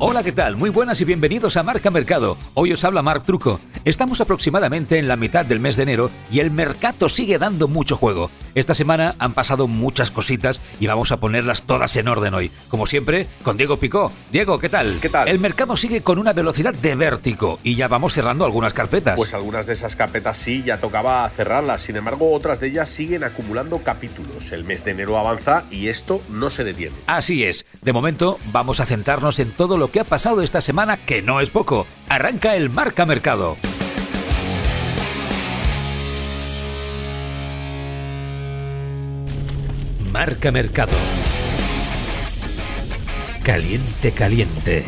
Hola, ¿qué tal? Muy buenas y bienvenidos a Marca Mercado. Hoy os habla Marc Truco. Estamos aproximadamente en la mitad del mes de enero y el mercado sigue dando mucho juego. Esta semana han pasado muchas cositas y vamos a ponerlas todas en orden hoy. Como siempre, con Diego Picó. Diego, ¿qué tal? ¿Qué tal? El mercado sigue con una velocidad de vértigo y ya vamos cerrando algunas carpetas. Pues algunas de esas carpetas sí, ya tocaba cerrarlas. Sin embargo, otras de ellas siguen acumulando capítulos. El mes de enero avanza y esto no se detiene. Así es. De momento, vamos a centrarnos en todo lo que ha pasado esta semana, que no es poco. Arranca el Marca Mercado. Marca Mercado. Caliente, caliente.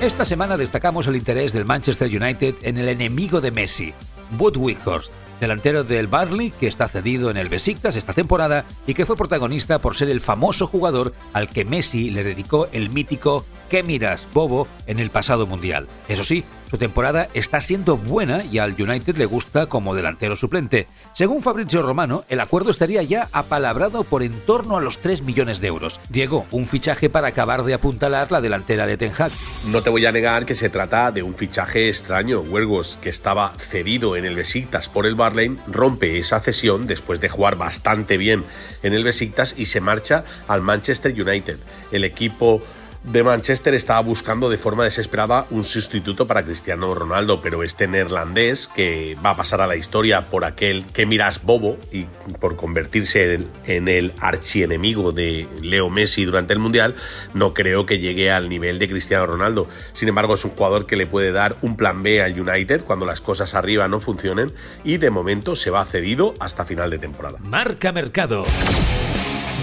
Esta semana destacamos el interés del Manchester United en el enemigo de Messi, Weghorst, delantero del Barley que está cedido en el Besiktas esta temporada y que fue protagonista por ser el famoso jugador al que Messi le dedicó el mítico ¿Qué miras, bobo? en el pasado mundial. Eso sí, su temporada está siendo buena y al United le gusta como delantero suplente. Según Fabrizio Romano, el acuerdo estaría ya apalabrado por en torno a los 3 millones de euros. Diego, un fichaje para acabar de apuntalar la delantera de Ten Hag. No te voy a negar que se trata de un fichaje extraño. Huelgos, que estaba cedido en el Besiktas por el Barley, rompe esa cesión después de jugar bastante bien en el Besiktas y se marcha al Manchester United. El equipo de Manchester estaba buscando de forma desesperada un sustituto para Cristiano Ronaldo, pero este neerlandés, que va a pasar a la historia por aquel que miras bobo y por convertirse en el archienemigo de Leo Messi durante el Mundial, no creo que llegue al nivel de Cristiano Ronaldo. Sin embargo, es un jugador que le puede dar un plan B al United cuando las cosas arriba no funcionen y de momento se va cedido hasta final de temporada. Marca Mercado.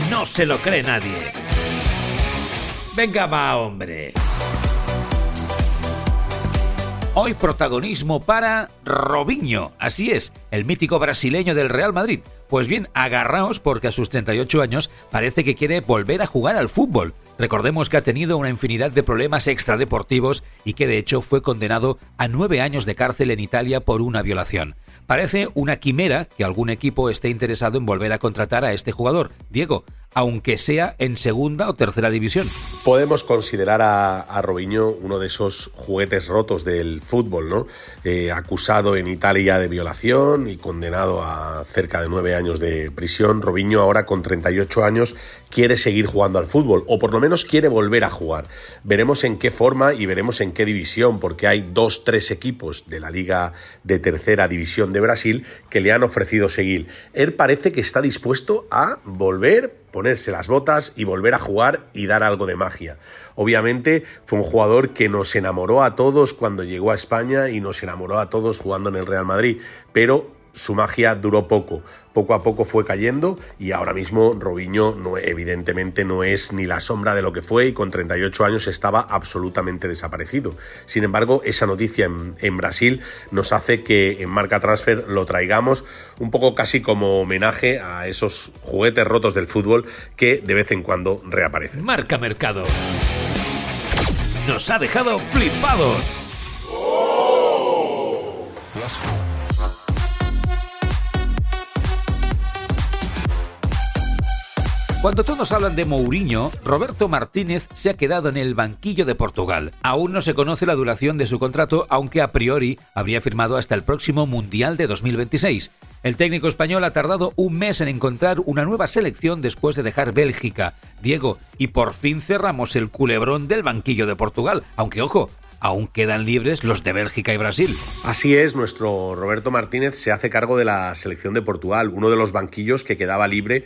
No se lo cree nadie. Venga, va, hombre. Hoy protagonismo para Robinho, así es, el mítico brasileño del Real Madrid. Pues bien, agarraos porque a sus 38 años parece que quiere volver a jugar al fútbol. Recordemos que ha tenido una infinidad de problemas extradeportivos y que de hecho fue condenado a nueve años de cárcel en Italia por una violación. Parece una quimera que algún equipo esté interesado en volver a contratar a este jugador. Diego, aunque sea en segunda o tercera división. Podemos considerar a, a Robinho uno de esos juguetes rotos del fútbol, ¿no? Eh, acusado en Italia de violación y condenado a cerca de nueve años de prisión. Robinho ahora con 38 años quiere seguir jugando al fútbol o por lo menos quiere volver a jugar. Veremos en qué forma y veremos en qué división, porque hay dos, tres equipos de la liga de tercera división de Brasil que le han ofrecido seguir. Él parece que está dispuesto a volver ponerse las botas y volver a jugar y dar algo de magia. Obviamente fue un jugador que nos enamoró a todos cuando llegó a España y nos enamoró a todos jugando en el Real Madrid, pero su magia duró poco. Poco a poco fue cayendo y ahora mismo Robinho no, evidentemente no es ni la sombra de lo que fue y con 38 años estaba absolutamente desaparecido. Sin embargo, esa noticia en, en Brasil nos hace que en Marca Transfer lo traigamos un poco casi como homenaje a esos juguetes rotos del fútbol que de vez en cuando reaparecen. Marca Mercado. Nos ha dejado flipados. Cuando todos hablan de Mourinho, Roberto Martínez se ha quedado en el banquillo de Portugal. Aún no se conoce la duración de su contrato, aunque a priori habría firmado hasta el próximo Mundial de 2026. El técnico español ha tardado un mes en encontrar una nueva selección después de dejar Bélgica. Diego, y por fin cerramos el culebrón del banquillo de Portugal, aunque ojo, aún quedan libres los de Bélgica y Brasil. Así es, nuestro Roberto Martínez se hace cargo de la selección de Portugal, uno de los banquillos que quedaba libre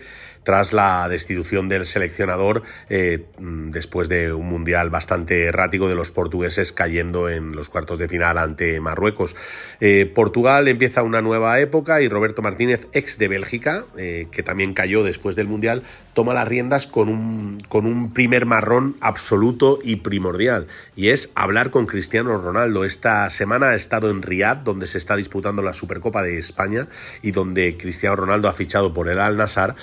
tras la destitución del seleccionador eh, después de un mundial bastante errático de los portugueses cayendo en los cuartos de final ante Marruecos. Eh, Portugal empieza una nueva época y Roberto Martínez, ex de Bélgica, eh, que también cayó después del mundial, toma las riendas con un, primer marrón absoluto y primordial, y es hablar con Cristiano Ronaldo. Esta semana ha estado en Riyadh, donde se está disputando la Supercopa de España y donde Cristiano Ronaldo ha fichado por el Al Nassr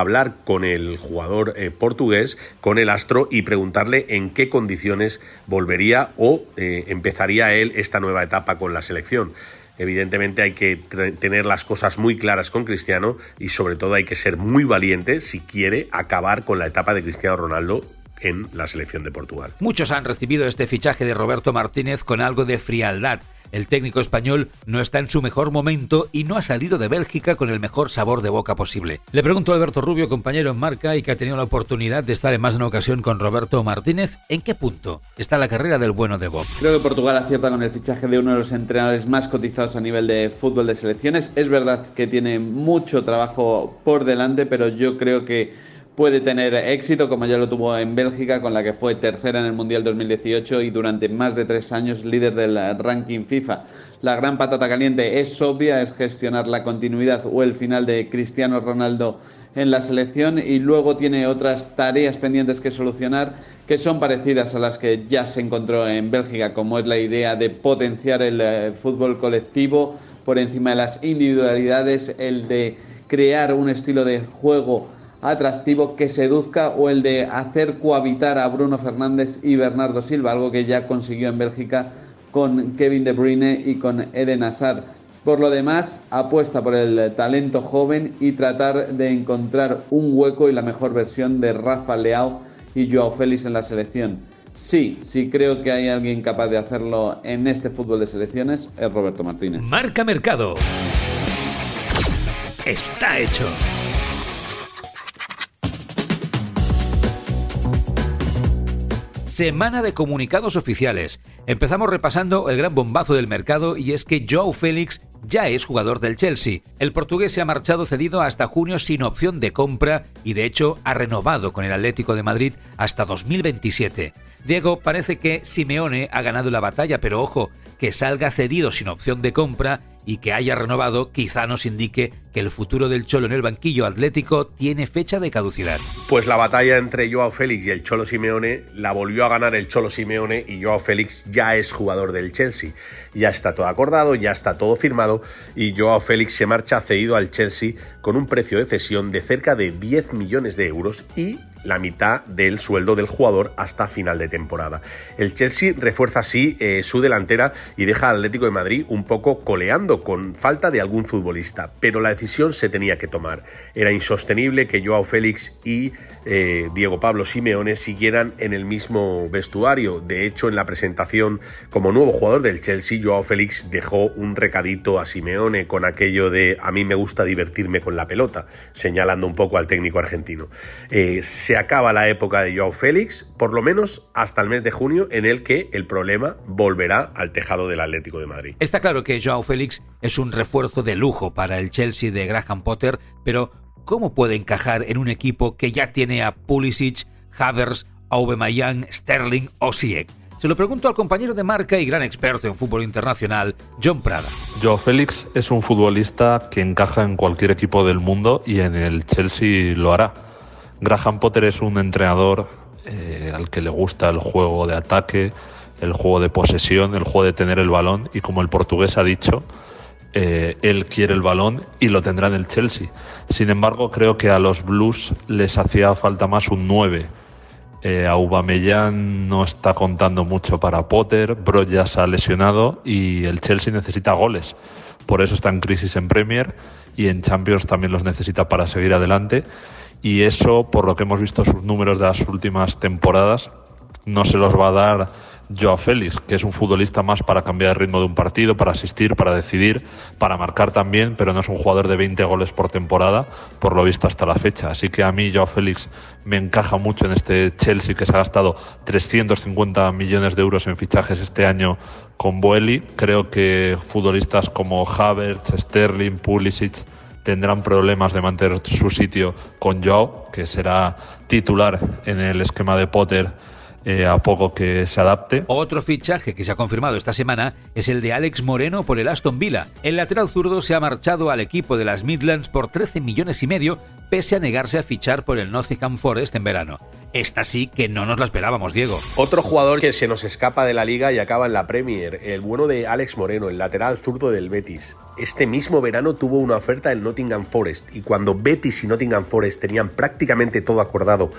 hablar con el jugador eh, portugués, con el astro, y preguntarle en qué condiciones volvería o eh, empezaría él esta nueva etapa con la selección. Evidentemente hay que tener las cosas muy claras con Cristiano y sobre todo hay que ser muy valiente si quiere acabar con la etapa de Cristiano Ronaldo en la selección de Portugal. Muchos han recibido este fichaje de Roberto Martínez con algo de frialdad el técnico español no está en su mejor momento y no ha salido de Bélgica con el mejor sabor de boca posible. Le pregunto a Alberto Rubio, compañero en marca y que ha tenido la oportunidad de estar en más de una ocasión con Roberto Martínez, ¿en qué punto está la carrera del bueno de Bob? Creo que Portugal acierta con el fichaje de uno de los entrenadores más cotizados a nivel de fútbol de selecciones. Es verdad que tiene mucho trabajo por delante, pero yo creo que puede tener éxito, como ya lo tuvo en Bélgica, con la que fue tercera en el Mundial 2018 y durante más de tres años líder del ranking FIFA. La gran patata caliente es obvia, es gestionar la continuidad o el final de Cristiano Ronaldo en la selección y luego tiene otras tareas pendientes que solucionar que son parecidas a las que ya se encontró en Bélgica, como es la idea de potenciar el eh, fútbol colectivo por encima de las individualidades, el de crear un estilo de juego atractivo que seduzca o el de hacer cohabitar a Bruno Fernández y Bernardo Silva, algo que ya consiguió en Bélgica con Kevin De Bruyne y con Eden Hazard. Por lo demás, apuesta por el talento joven y tratar de encontrar un hueco y la mejor versión de Rafa Leao y Joao Félix en la selección. Sí, sí creo que hay alguien capaz de hacerlo en este fútbol de selecciones, es Roberto Martínez. Marca Mercado. Está hecho. Semana de comunicados oficiales. Empezamos repasando el gran bombazo del mercado y es que Joe Félix ya es jugador del Chelsea. El portugués se ha marchado cedido hasta junio sin opción de compra y de hecho ha renovado con el Atlético de Madrid hasta 2027. Diego, parece que Simeone ha ganado la batalla, pero ojo, que salga cedido sin opción de compra y que haya renovado quizá nos indique que el futuro del Cholo en el banquillo atlético tiene fecha de caducidad. Pues la batalla entre Joao Félix y el Cholo Simeone la volvió a ganar el Cholo Simeone y Joao Félix ya es jugador del Chelsea. Ya está todo acordado, ya está todo firmado y Joao Félix se marcha cedido al Chelsea con un precio de cesión de cerca de 10 millones de euros y la mitad del sueldo del jugador hasta final de temporada. El Chelsea refuerza así eh, su delantera y deja al Atlético de Madrid un poco coleando con falta de algún futbolista, pero la decisión se tenía que tomar. Era insostenible que Joao Félix y eh, Diego Pablo Simeone siguieran en el mismo vestuario. De hecho, en la presentación como nuevo jugador del Chelsea, Joao Félix dejó un recadito a Simeone con aquello de a mí me gusta divertirme con la pelota, señalando un poco al técnico argentino. Eh, se acaba la época de Joao Félix, por lo menos hasta el mes de junio, en el que el problema volverá al tejado del Atlético de Madrid. Está claro que Joao Félix es un refuerzo de lujo para el Chelsea de Graham Potter, pero ¿cómo puede encajar en un equipo que ya tiene a Pulisic, Havers, Aubameyang, Sterling o Sieg? Se lo pregunto al compañero de marca y gran experto en fútbol internacional, John Prada. Joao Félix es un futbolista que encaja en cualquier equipo del mundo y en el Chelsea lo hará. Graham Potter es un entrenador eh, al que le gusta el juego de ataque, el juego de posesión, el juego de tener el balón y como el portugués ha dicho, eh, él quiere el balón y lo tendrá en el Chelsea. Sin embargo, creo que a los Blues les hacía falta más un 9. Eh, Aubameyang no está contando mucho para Potter, Bro ya se ha lesionado y el Chelsea necesita goles. Por eso está en crisis en Premier y en Champions también los necesita para seguir adelante y eso, por lo que hemos visto sus números de las últimas temporadas, no se los va a dar Joao Félix, que es un futbolista más para cambiar el ritmo de un partido, para asistir, para decidir, para marcar también, pero no es un jugador de 20 goles por temporada, por lo visto hasta la fecha. Así que a mí Joao Félix me encaja mucho en este Chelsea que se ha gastado 350 millones de euros en fichajes este año con Boeli. Creo que futbolistas como Havertz, Sterling, Pulisic tendrán problemas de mantener su sitio con Joao, que será titular en el esquema de Potter eh, a poco que se adapte. Otro fichaje que se ha confirmado esta semana es el de Alex Moreno por el Aston Villa. El lateral zurdo se ha marchado al equipo de las Midlands por 13 millones y medio, pese a negarse a fichar por el Nottingham Forest en verano. Esta sí que no nos la esperábamos, Diego. Otro jugador que se nos escapa de la liga y acaba en la Premier, el bueno de Alex Moreno, el lateral zurdo del Betis. Este mismo verano tuvo una oferta del Nottingham Forest y cuando Betis y Nottingham Forest tenían prácticamente todo acordado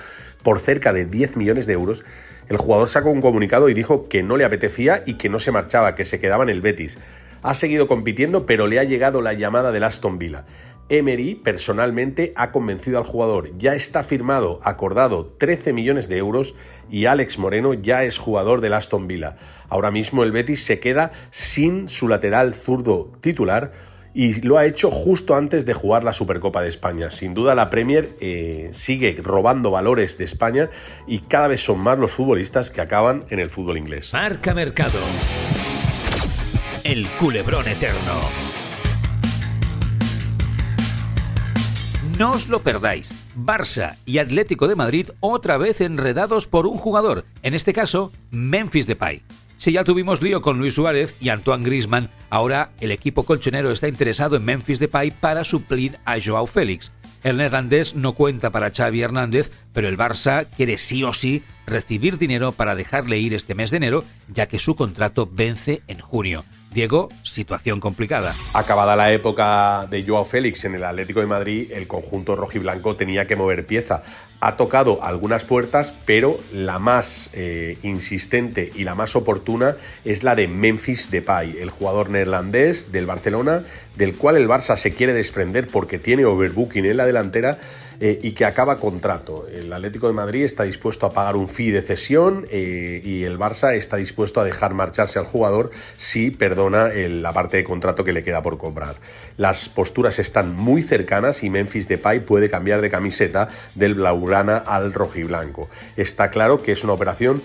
por cerca de 10 millones de euros, el jugador sacó un comunicado y dijo que no le apetecía y que no se marchaba, que se quedaba en el Betis. Ha seguido compitiendo, pero le ha llegado la llamada del Aston Villa. Emery personalmente ha convencido al jugador. Ya está firmado, acordado 13 millones de euros y Alex Moreno ya es jugador del Aston Villa. Ahora mismo el Betis se queda sin su lateral zurdo titular y lo ha hecho justo antes de jugar la Supercopa de España. Sin duda la Premier eh, sigue robando valores de España y cada vez son más los futbolistas que acaban en el fútbol inglés. Marca Mercado. El culebrón eterno. No os lo perdáis. Barça y Atlético de Madrid otra vez enredados por un jugador, en este caso Memphis Depay. Si ya tuvimos lío con Luis Suárez y Antoine Grisman, ahora el equipo colchonero está interesado en Memphis Depay para suplir a Joao Félix. El neerlandés no cuenta para Xavi Hernández, pero el Barça quiere sí o sí recibir dinero para dejarle ir este mes de enero, ya que su contrato vence en junio. Diego, situación complicada. Acabada la época de Joao Félix en el Atlético de Madrid, el conjunto rojiblanco tenía que mover pieza. Ha tocado algunas puertas, pero la más eh, insistente y la más oportuna es la de Memphis Depay, el jugador neerlandés del Barcelona, del cual el Barça se quiere desprender porque tiene overbooking en la delantera eh, y que acaba contrato. El Atlético de Madrid está dispuesto a pagar un fee de cesión eh, y el Barça está dispuesto a dejar marcharse al jugador si perdona la parte de contrato que le queda por cobrar. Las posturas están muy cercanas y Memphis Depay puede cambiar de camiseta del blaugrana al rojiblanco. Está claro que es una operación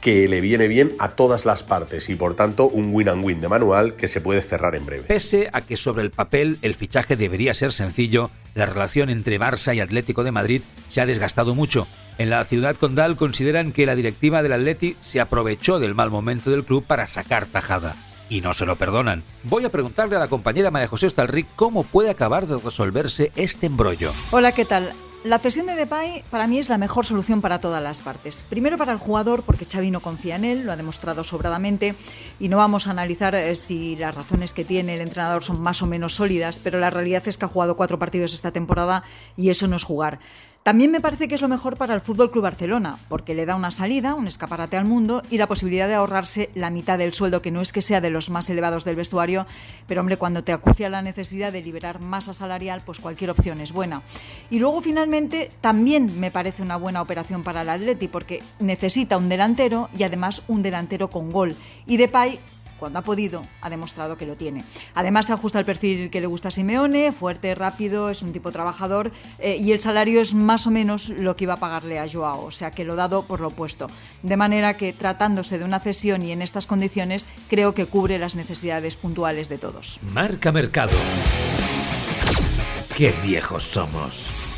que le viene bien a todas las partes y por tanto un win and win de manual que se puede cerrar en breve. Pese a que sobre el papel el fichaje debería ser sencillo, la relación entre Barça y Atlético de Madrid se ha desgastado mucho. En la ciudad condal consideran que la directiva del Atleti se aprovechó del mal momento del club para sacar tajada. Y no se lo perdonan. Voy a preguntarle a la compañera María José Estalric cómo puede acabar de resolverse este embrollo. Hola, ¿qué tal? La cesión de Depay para mí es la mejor solución para todas las partes. Primero para el jugador, porque Xavi no confía en él, lo ha demostrado sobradamente, y no vamos a analizar eh, si las razones que tiene el entrenador son más o menos sólidas, pero la realidad es que ha jugado cuatro partidos esta temporada y eso no es jugar. También me parece que es lo mejor para el Fútbol Club Barcelona, porque le da una salida, un escaparate al mundo y la posibilidad de ahorrarse la mitad del sueldo, que no es que sea de los más elevados del vestuario, pero hombre, cuando te acucia la necesidad de liberar masa salarial, pues cualquier opción es buena. Y luego finalmente también me parece una buena operación para el Atleti, porque necesita un delantero y además un delantero con gol. Y Depay cuando ha podido, ha demostrado que lo tiene. Además, se ajusta al perfil que le gusta a Simeone, fuerte, rápido, es un tipo trabajador eh, y el salario es más o menos lo que iba a pagarle a Joao, o sea que lo dado por lo opuesto. De manera que, tratándose de una cesión y en estas condiciones, creo que cubre las necesidades puntuales de todos. Marca Mercado. ¡Qué viejos somos!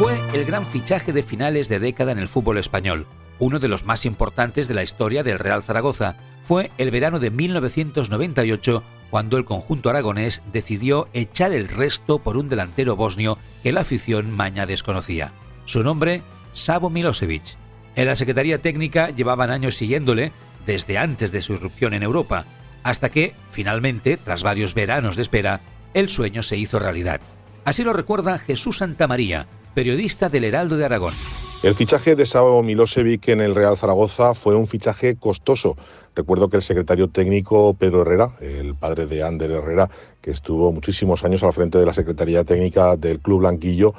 Fue el gran fichaje de finales de década en el fútbol español uno de los más importantes de la historia del Real Zaragoza. Fue el verano de 1998 cuando el conjunto aragonés decidió echar el resto por un delantero bosnio que la afición maña desconocía. Su nombre, Savo Milosevic. En la Secretaría Técnica llevaban años siguiéndole desde antes de su irrupción en Europa, hasta que, finalmente, tras varios veranos de espera, el sueño se hizo realidad. Así lo recuerda Jesús Santamaría, periodista del Heraldo de Aragón. El fichaje de Savo Milosevic en el Real Zaragoza fue un fichaje costoso. Recuerdo que el secretario técnico Pedro Herrera, el padre de Ander Herrera, que estuvo muchísimos años al frente de la Secretaría Técnica del Club Blanquillo,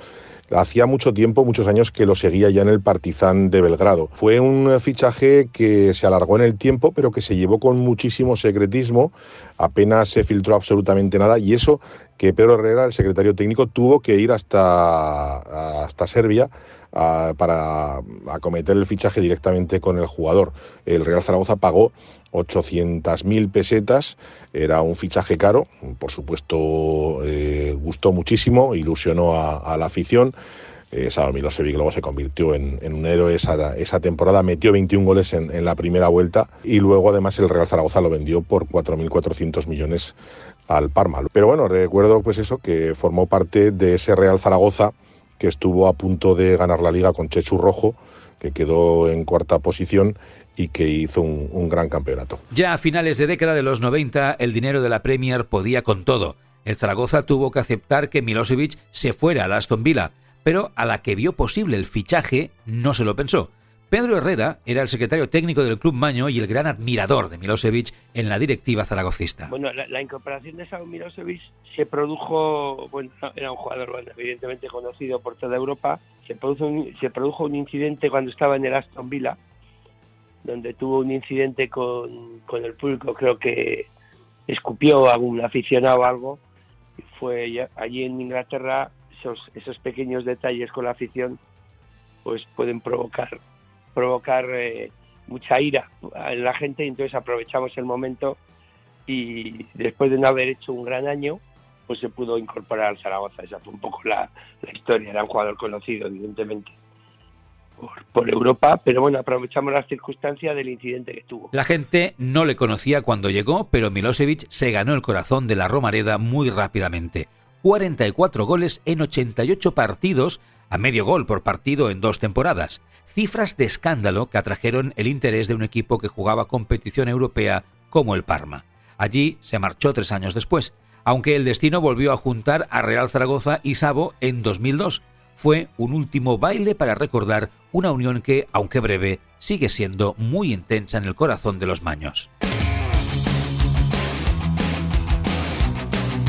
hacía mucho tiempo, muchos años que lo seguía ya en el Partizan de Belgrado. Fue un fichaje que se alargó en el tiempo, pero que se llevó con muchísimo secretismo, apenas se filtró absolutamente nada y eso que Pedro Herrera, el secretario técnico, tuvo que ir hasta, hasta Serbia para acometer el fichaje directamente con el jugador. El Real Zaragoza pagó 800.000 pesetas, era un fichaje caro, por supuesto eh, gustó muchísimo, ilusionó a, la afición. Eh, Sado Milosevic luego se convirtió en, un héroe esa, esa, temporada, metió 21 goles en, en, la primera vuelta y luego además el Real Zaragoza lo vendió por 4.400 millones al Parma. Pero bueno, recuerdo pues eso, que formó parte de ese Real Zaragoza que estuvo a punto de ganar la liga con Chechu Rojo, que quedó en cuarta posición y que hizo un, gran campeonato. Ya a finales de década de los 90, el dinero de la Premier podía con todo. El Zaragoza tuvo que aceptar que Milosevic se fuera a Aston Villa, pero a la que vio posible el fichaje no se lo pensó. Pedro Herrera era el secretario técnico del Club Maño y el gran admirador de Milosevic en la directiva zaragocista. Bueno, la, incorporación de Sao Milosevic se produjo, bueno, era un jugador evidentemente conocido por toda Europa, se produjo, se produjo un incidente cuando estaba en el Aston Villa, donde tuvo un incidente con, con el público, creo que escupió a algún aficionado o algo, y fue allí en Inglaterra, esos, esos pequeños detalles con la afición pues pueden provocar provocar eh, mucha ira en la gente y entonces aprovechamos el momento y después de no haber hecho un gran año pues se pudo incorporar al Zaragoza esa fue un poco la, historia era un jugador conocido evidentemente por, Europa, pero bueno, aprovechamos las circunstancias del incidente que tuvo. La gente no le conocía cuando llegó, pero Milosevic se ganó el corazón de la Romareda muy rápidamente. 44 goles en 88 partidos a medio gol por partido en dos temporadas, cifras de escándalo que atrajeron el interés de un equipo que jugaba competición europea como el Parma. Allí se marchó tres años después, aunque el destino volvió a juntar a Real Zaragoza y Sabo en 2002. Fue un último baile para recordar una unión que, aunque breve, sigue siendo muy intensa en el corazón de los maños.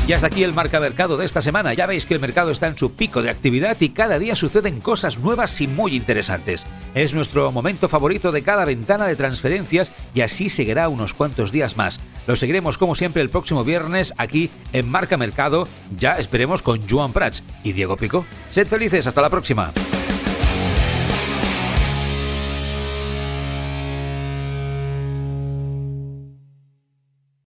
Y hasta aquí el marca mercado de esta semana. Ya veis que el mercado está en su pico de actividad y cada día suceden cosas nuevas y muy interesantes. Es nuestro momento favorito de cada ventana de transferencias y así seguirá unos cuantos días más. Lo seguiremos como siempre el próximo viernes aquí en Marca Mercado, ya esperemos con Joan Prats y Diego Pico. Sed felices, hasta la próxima.